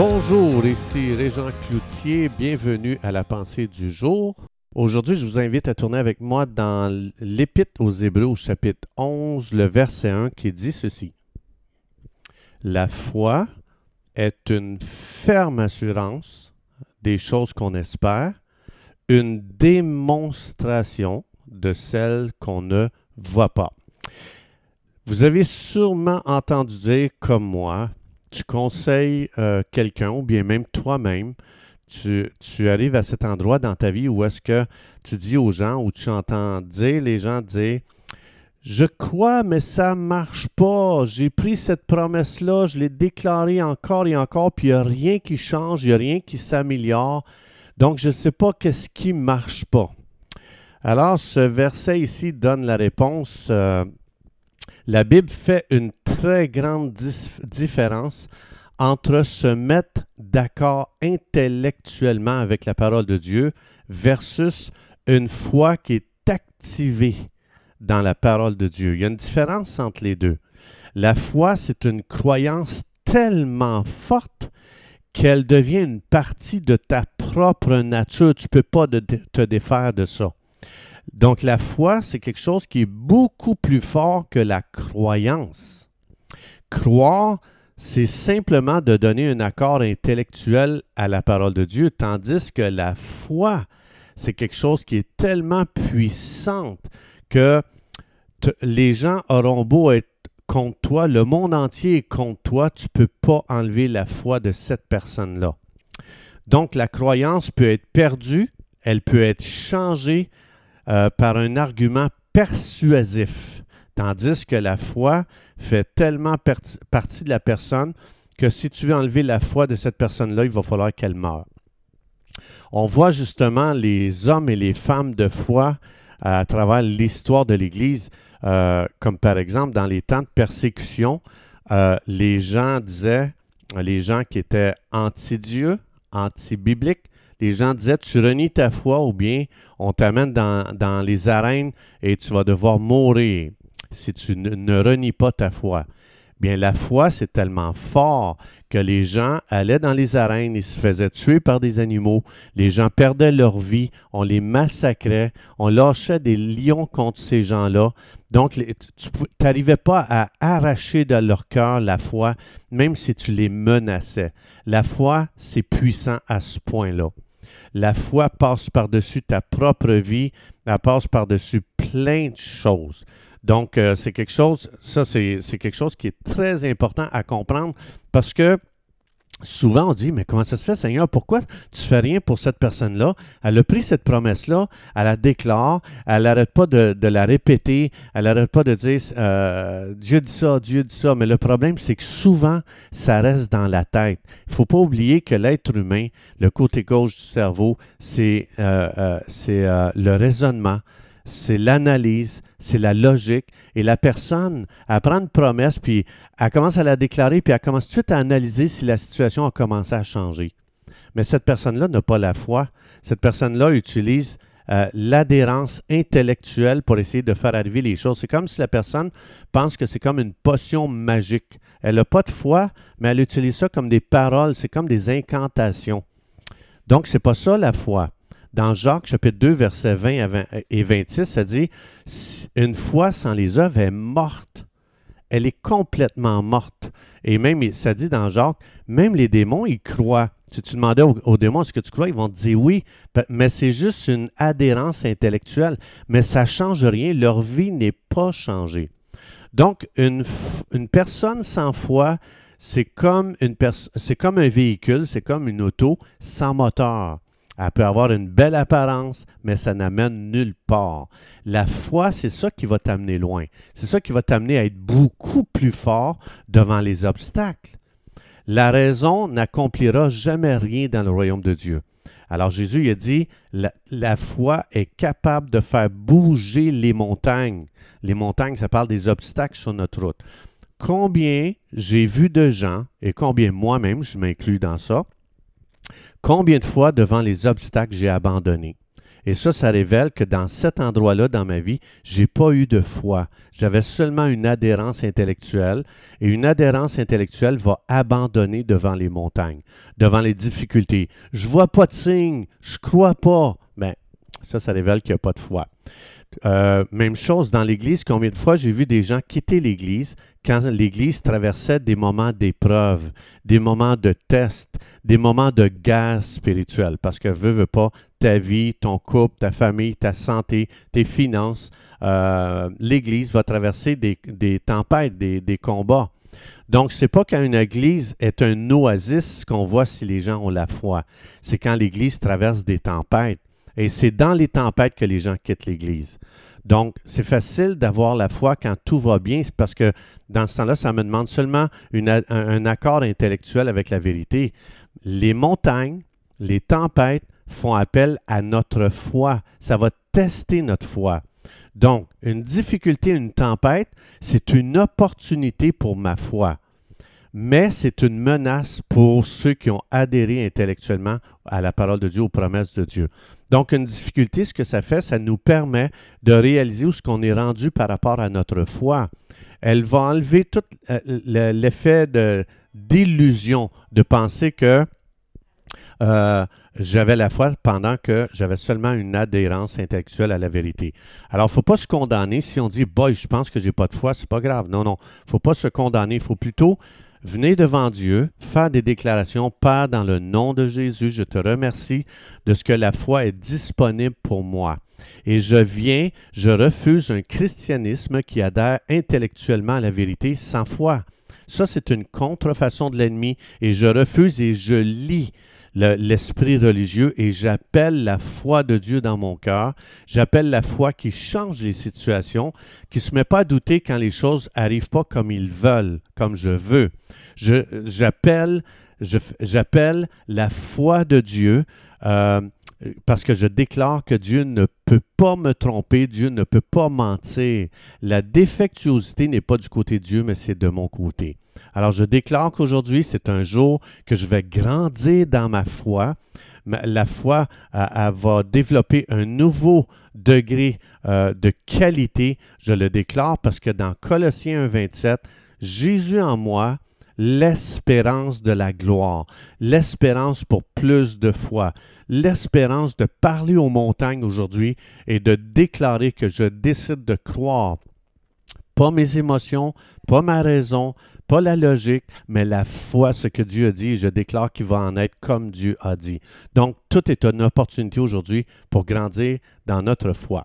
Bonjour, ici Régent Cloutier, bienvenue à la pensée du jour. Aujourd'hui, je vous invite à tourner avec moi dans l'Épître aux Hébreux chapitre 11, le verset 1 qui dit ceci. La foi est une ferme assurance des choses qu'on espère, une démonstration de celles qu'on ne voit pas. Vous avez sûrement entendu dire, comme moi, tu conseilles euh, quelqu'un ou bien même toi-même, tu, tu, arrives à cet endroit dans ta vie où est-ce que tu dis aux gens, ou tu entends dire les gens dire, je crois, mais ça ne marche pas. J'ai pris cette promesse-là, je l'ai déclarée encore et encore, puis il n'y a rien qui change, il n'y a rien qui s'améliore. Donc, je ne sais pas qu'est-ce qui ne marche pas. Alors, ce verset ici donne la réponse. Euh, la Bible fait une très grande différence entre se mettre d'accord intellectuellement avec la parole de Dieu versus une foi qui est activée dans la parole de Dieu. Il y a une différence entre les deux. La foi, c'est une croyance tellement forte qu'elle devient une partie de ta propre nature. Tu ne peux pas te défaire de ça. Donc la foi, c'est quelque chose qui est beaucoup plus fort que la croyance. Croire, c'est simplement de donner un accord intellectuel à la parole de Dieu, tandis que la foi, c'est quelque chose qui est tellement puissante que les gens auront beau être contre toi, le monde entier est contre toi, tu ne peux pas enlever la foi de cette personne-là. Donc la croyance peut être perdue, elle peut être changée euh, par un argument persuasif, tandis que la foi fait tellement partie de la personne que si tu veux enlever la foi de cette personne-là, il va falloir qu'elle meure. On voit justement les hommes et les femmes de foi à travers l'histoire de l'Église, euh, comme par exemple dans les temps de persécution, euh, les gens disaient, les gens qui étaient anti-Dieu, anti-bibliques, les gens disaient tu renies ta foi ou bien on t'amène dans, les arènes et tu vas devoir mourir si tu ne, renies pas ta foi. Bien, la foi, c'est tellement fort que les gens allaient dans les arènes, ils se faisaient tuer par des animaux, les gens perdaient leur vie, on les massacrait, on lâchait des lions contre ces gens-là. Donc, tu n'arrivais pas à arracher de leur cœur la foi, même si tu les menaçais. La foi, c'est puissant à ce point-là. La foi passe par-dessus ta propre vie, elle passe par-dessus plein de choses. Donc, euh, c'est quelque chose, ça, c'est quelque chose qui est très important à comprendre parce que souvent on dit, mais comment ça se fait, Seigneur, pourquoi tu fais rien pour cette personne-là? Elle a pris cette promesse-là, elle la déclare, elle n'arrête pas de, la répéter, elle n'arrête pas de dire, euh, Dieu dit ça, Dieu dit ça, mais le problème, c'est que souvent, ça reste dans la tête. Il ne faut pas oublier que l'être humain, le côté gauche du cerveau, c'est euh, le raisonnement, c'est l'analyse, c'est la logique. Et la personne, elle prend une promesse, puis elle commence à la déclarer, puis elle commence tout de suite à analyser si la situation a commencé à changer. Mais cette personne-là n'a pas la foi. Cette personne-là utilise euh, l'adhérence intellectuelle pour essayer de faire arriver les choses. C'est comme si la personne pense que c'est comme une potion magique. Elle n'a pas de foi, mais elle utilise ça comme des paroles, c'est comme des incantations. Donc, ce n'est pas ça la foi. Dans Jacques chapitre 2, versets 20 et 26, ça dit Une foi sans les œuvres est morte. Elle est complètement morte. Et même, ça dit dans Jacques, même les démons, ils croient. Si tu demandais aux, démons est-ce que tu crois, ils vont te dire oui, mais c'est juste une adhérence intellectuelle. Mais ça ne change rien. Leur vie n'est pas changée. Donc, une, personne sans foi, c'est comme un véhicule, c'est comme une auto sans moteur. Elle peut avoir une belle apparence, mais ça n'amène nulle part. La foi, c'est ça qui va t'amener loin. C'est ça qui va t'amener à être beaucoup plus fort devant les obstacles. La raison n'accomplira jamais rien dans le royaume de Dieu. Alors Jésus a dit, la, la, foi est capable de faire bouger les montagnes. Les montagnes, ça parle des obstacles sur notre route. Combien j'ai vu de gens, et combien moi-même, je m'inclus dans ça, Combien de fois devant les obstacles j'ai abandonné? Et ça, ça révèle que dans cet endroit-là dans ma vie, j'ai pas eu de foi. J'avais seulement une adhérence intellectuelle. Et une adhérence intellectuelle va abandonner devant les montagnes, devant les difficultés. Je vois pas de signe, je crois pas. Ben, ça, ça révèle qu'il n'y a pas de foi. Euh, même chose dans l'Église, combien de fois j'ai vu des gens quitter l'Église quand l'Église traversait des moments d'épreuve, des moments de test, des moments de gaz spirituel, parce que veux, veux pas, ta vie, ton couple, ta famille, ta santé, tes finances, euh, l'Église va traverser des, tempêtes, des, combats. Donc, c'est pas quand une église est un oasis qu'on voit si les gens ont la foi. C'est quand l'église traverse des tempêtes. Et c'est dans les tempêtes que les gens quittent l'Église. Donc, c'est facile d'avoir la foi quand tout va bien, parce que dans ce temps-là, ça me demande seulement un, accord intellectuel avec la vérité. Les montagnes, les tempêtes font appel à notre foi. Ça va tester notre foi. Donc, une difficulté, une tempête, c'est une opportunité pour ma foi mais c'est une menace pour ceux qui ont adhéré intellectuellement à la parole de Dieu, aux promesses de Dieu. Donc, une difficulté, ce que ça fait, ça nous permet de réaliser où ce qu'on est rendu par rapport à notre foi. Elle va enlever tout euh, l'effet d'illusion, de, penser que euh, j'avais la foi pendant que j'avais seulement une adhérence intellectuelle à la vérité. Alors, il ne faut pas se condamner si on dit, boy, je pense que j'ai pas de foi, c'est pas grave. Non, non, il ne faut pas se condamner. Il faut plutôt Venez devant Dieu, faire des déclarations, Père, dans le nom de Jésus, je te remercie de ce que la foi est disponible pour moi. Et je viens, je refuse un christianisme qui adhère intellectuellement à la vérité sans foi. Ça, c'est une contrefaçon de l'ennemi et je refuse et je lis l'esprit religieux et j'appelle la foi de Dieu dans mon cœur. J'appelle la foi qui change les situations, qui ne se met pas à douter quand les choses n'arrivent pas comme ils veulent, comme je veux. J'appelle j'appelle la foi de Dieu euh, parce que je déclare que Dieu ne peut pas me tromper, Dieu ne peut pas mentir. La défectuosité n'est pas du côté de Dieu, mais c'est de mon côté. Alors je déclare qu'aujourd'hui, c'est un jour que je vais grandir dans ma foi. La foi va développer un nouveau degré euh, de qualité. Je le déclare parce que dans Colossiens 1, 27, Jésus en moi, l'espérance de la gloire, l'espérance pour plus de foi, l'espérance de parler aux montagnes aujourd'hui et de déclarer que je décide de croire pas mes émotions, pas ma raison, pas la logique, mais la foi, ce que Dieu a dit, je déclare qu'il va en être comme Dieu a dit. Donc, tout est une opportunité aujourd'hui pour grandir dans notre foi.